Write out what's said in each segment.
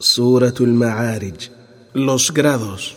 Suratul Ma'arij. Los grados.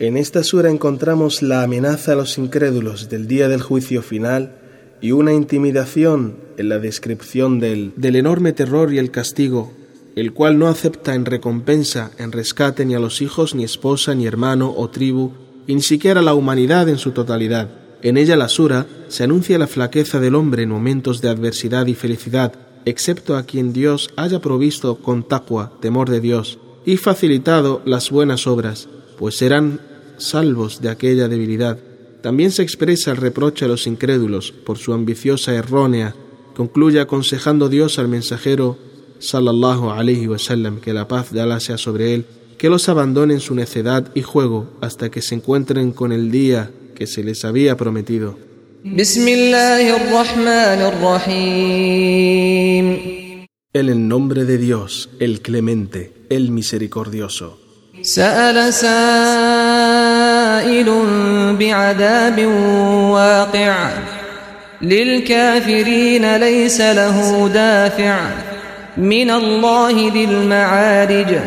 En esta sura encontramos la amenaza a los incrédulos del día del juicio final y una intimidación en la descripción del, del enorme terror y el castigo, el cual no acepta en recompensa, en rescate ni a los hijos, ni esposa, ni hermano o tribu, y ni siquiera la humanidad en su totalidad. En ella la sura se anuncia la flaqueza del hombre en momentos de adversidad y felicidad, excepto a quien Dios haya provisto con taqwa, temor de Dios, y facilitado las buenas obras, pues serán salvos de aquella debilidad. También se expresa el reproche a los incrédulos por su ambiciosa errónea. Concluye aconsejando Dios al mensajero sallallahu alaihi wasallam que la paz de Allah sea sobre él, que los abandonen su necedad y juego hasta que se encuentren con el día que se les había prometido. بسم الله الرحمن الرحيم En el nombre de Dios, el clemente, el misericordioso. سأل سائل بعذاب واقع للكافرين ليس له دافع من الله ذي المعارج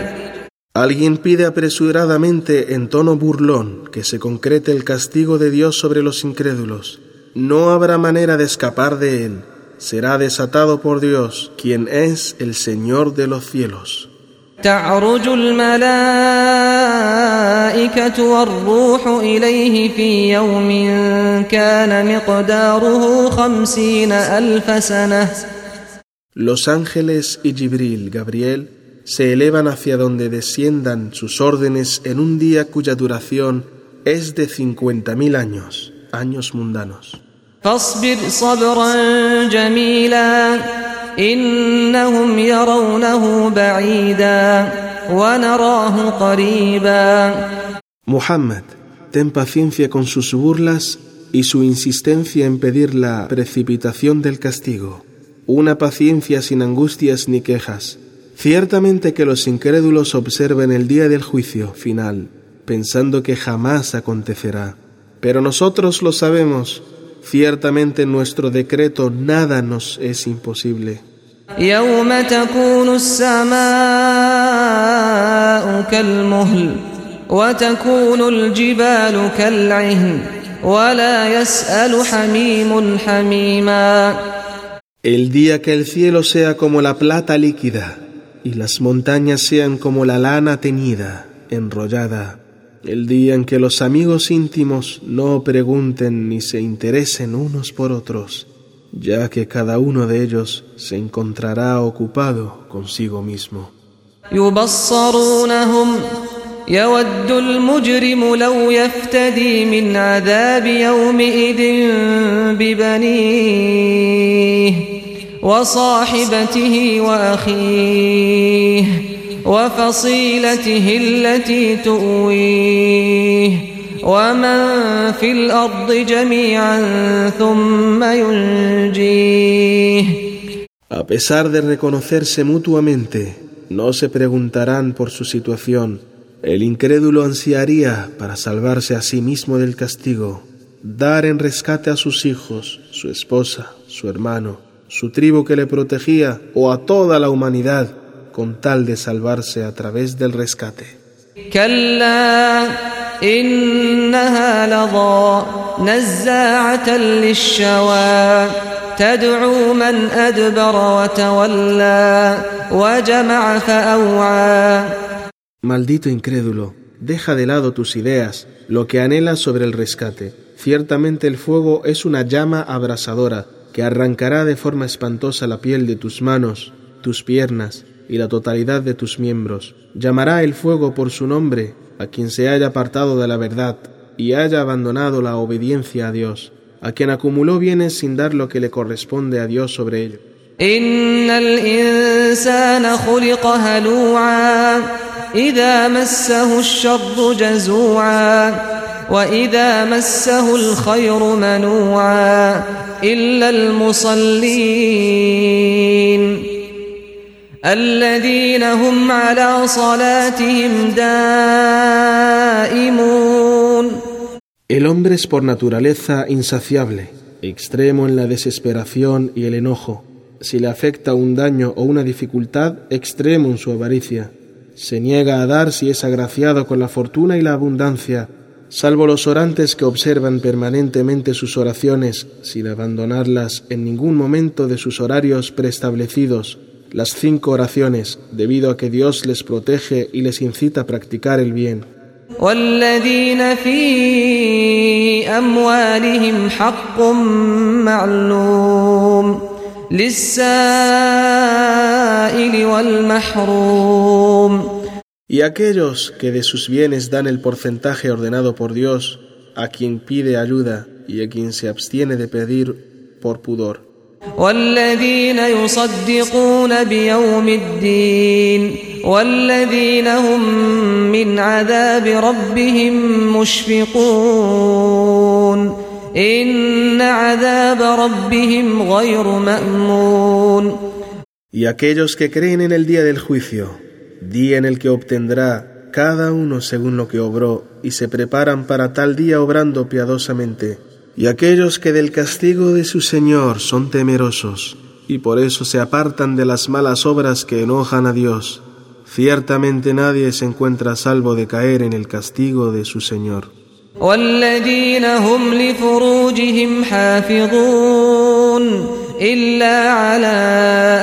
Alguien pide apresuradamente en tono burlón que se concrete el castigo de Dios sobre los incrédulos. No habrá manera de escapar de él. Será desatado por Dios, quien es el Señor de los cielos. تعرج الملائكة والروح إليه في يوم كان مقداره خمسين ألف سنة Los ángeles y Gibril, Gabriel, se elevan hacia donde desciendan sus órdenes en un día cuya duración es de cincuenta mil años, años mundanos. فاصبر صبرا جميلا إنهم يرونه بعيدا ونراه قريبا Muhammad, ten paciencia con sus burlas y su insistencia en pedir la precipitación del castigo, una paciencia sin angustias ni quejas. Ciertamente que los incrédulos observen el día del juicio final, pensando que jamás acontecerá. Pero nosotros lo sabemos, ciertamente en nuestro decreto nada nos es imposible. يوم تكون السماء كالمهل وتكون الجبال كالعهن ولا يسأل حميم حميما El día que el cielo sea como la plata líquida y las montañas sean como la lana teñida, enrollada. El día en que los amigos íntimos no pregunten ni se interesen unos por otros, ya que cada uno de ellos se encontrará ocupado consigo mismo. يبصرونهم يود المجرم لو يفتدي من عذاب يومئذ ببنيه وصاحبته واخيه وفصيلته التي تؤويه ومن في الارض جميعا ثم ينجيه A pesar de reconocerse mutuamente, no se preguntarán por su situación. El incrédulo ansiaría, para salvarse a sí mismo del castigo, dar en rescate a sus hijos, su esposa, su hermano, su tribu que le protegía o a toda la humanidad, con tal de salvarse a través del rescate. Maldito incrédulo, deja de lado tus ideas, lo que anhelas sobre el rescate. Ciertamente el fuego es una llama abrasadora que arrancará de forma espantosa la piel de tus manos, tus piernas, y la totalidad de tus miembros. Llamará el fuego por su nombre a quien se haya apartado de la verdad y haya abandonado la obediencia a Dios, a quien acumuló bienes sin dar lo que le corresponde a Dios sobre ello. إن الإنسان خلق هلوعا إذا مسه الشر جزوعا وإذا مسه الخير منوعا إلا المصلين الذين هم على صلاتهم دائمون El hombre es por naturaleza insaciable, extremo en la desesperación y el enojo. Si le afecta un daño o una dificultad, extremo en su avaricia. se niega a dar si es agraciado con la fortuna y la abundancia, salvo los orantes que observan permanentemente sus oraciones sin abandonarlas en ningún momento de sus horarios preestablecidos, las cinco oraciones, debido a que Dios les protege y les incita a practicar el bien. Y aquellos que de sus bienes dan el porcentaje ordenado por Dios a quien pide ayuda y a quien se abstiene de pedir por pudor. Y aquellos que creen en el día del juicio día en el que obtendrá cada uno según lo que obró, y se preparan para tal día obrando piadosamente. Y aquellos que del castigo de su Señor son temerosos, y por eso se apartan de las malas obras que enojan a Dios, ciertamente nadie se encuentra salvo de caer en el castigo de su Señor. إلا على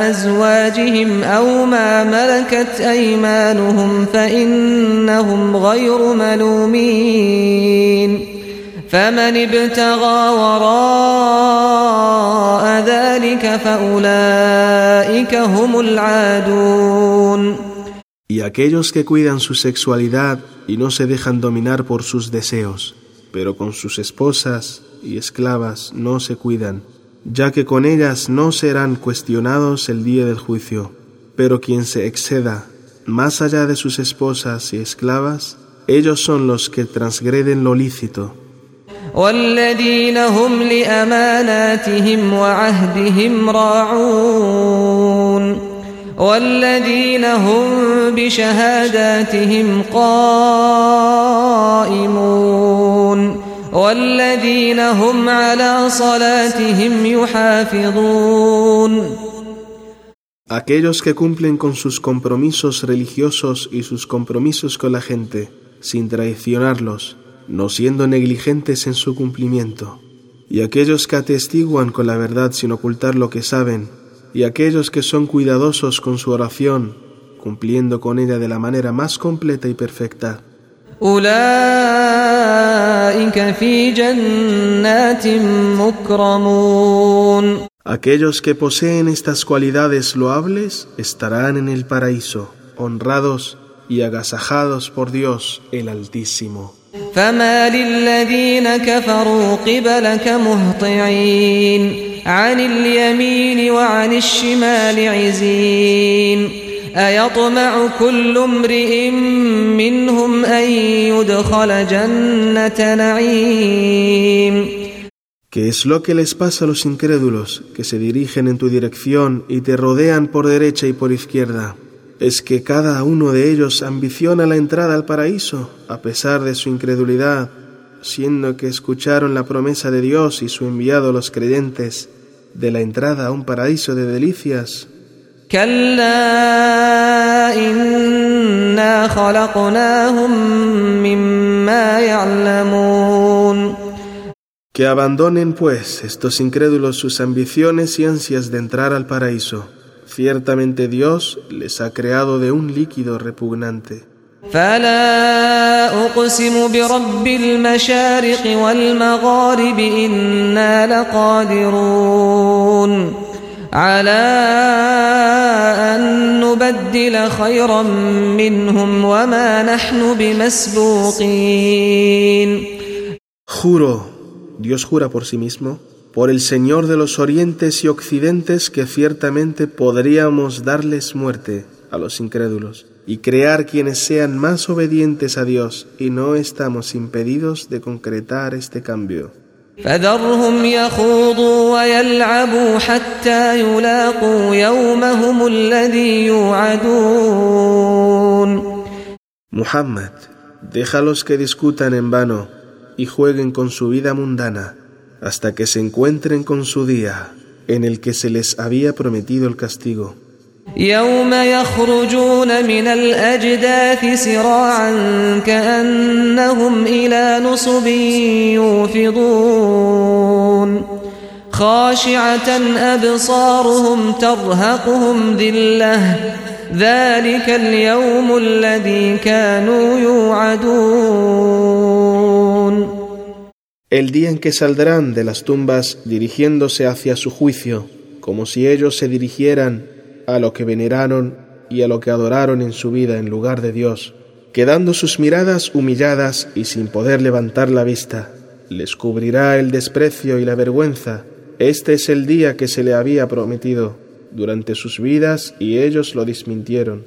أزواجهم أو ما ملكت أيمانهم فإنهم غير ملومين فمن ابتغى وراء ذلك فأولئك هم العادون Y aquellos que cuidan su sexualidad y no se dejan dominar por sus deseos, pero con sus esposas y esclavas no se cuidan, ya que con ellas no serán cuestionados el día del juicio. Pero quien se exceda más allá de sus esposas y esclavas, ellos son los que transgreden lo lícito. والذين هم على صلاتهم يحافظون Aquellos que cumplen con sus compromisos religiosos y sus compromisos con la gente, sin traicionarlos, no siendo negligentes en su cumplimiento. Y aquellos que atestiguan con la verdad sin ocultar lo que saben, y aquellos que son cuidadosos con su oración, cumpliendo con ella de la manera más completa y perfecta. Aquellos que poseen estas cualidades loables estarán en el paraíso, honrados y agasajados por Dios el Altísimo. أيطمع كل امرئ منهم أن يدخل جنة نعيم ¿Qué es lo que les pasa a los incrédulos que se dirigen en tu dirección y te rodean por derecha y por izquierda? Es que cada uno de ellos ambiciona la entrada al paraíso, a pesar de su incredulidad, siendo que escucharon la promesa de Dios y su enviado los creyentes de la entrada a un paraíso de delicias que abandonen pues estos incrédulos sus ambiciones y ansias de entrar al paraíso. Ciertamente Dios les ha creado de un líquido repugnante. على أن نبدل خيرا منهم وما نحن بمسبوقين Juro, Dios jura por sí mismo, por el Señor de los orientes y occidentes que ciertamente podríamos darles muerte a los incrédulos y crear quienes sean más obedientes a Dios y no estamos impedidos de concretar este cambio. فذرهم يخوضوا ويلعبوا حتى يلاقوا يومهم الذي يوعدون Muhammad, déjalos que discutan en vano y jueguen con su vida mundana hasta que se encuentren con su día en el que se les había prometido el castigo. يوم يخرجون من الأجداث سراعا كأنهم إلى نصب يوفضون خاشعة أبصارهم ترهقهم ذلة ذلك اليوم الذي كانوا يوعدون El día en que saldrán de las tumbas dirigiéndose hacia su juicio, como si ellos se dirigieran a lo que veneraron y a lo que adoraron en su vida en lugar de Dios, quedando sus miradas humilladas y sin poder levantar la vista. Les cubrirá el desprecio y la vergüenza. Este es el día que se le había prometido durante sus vidas y ellos lo desmintieron.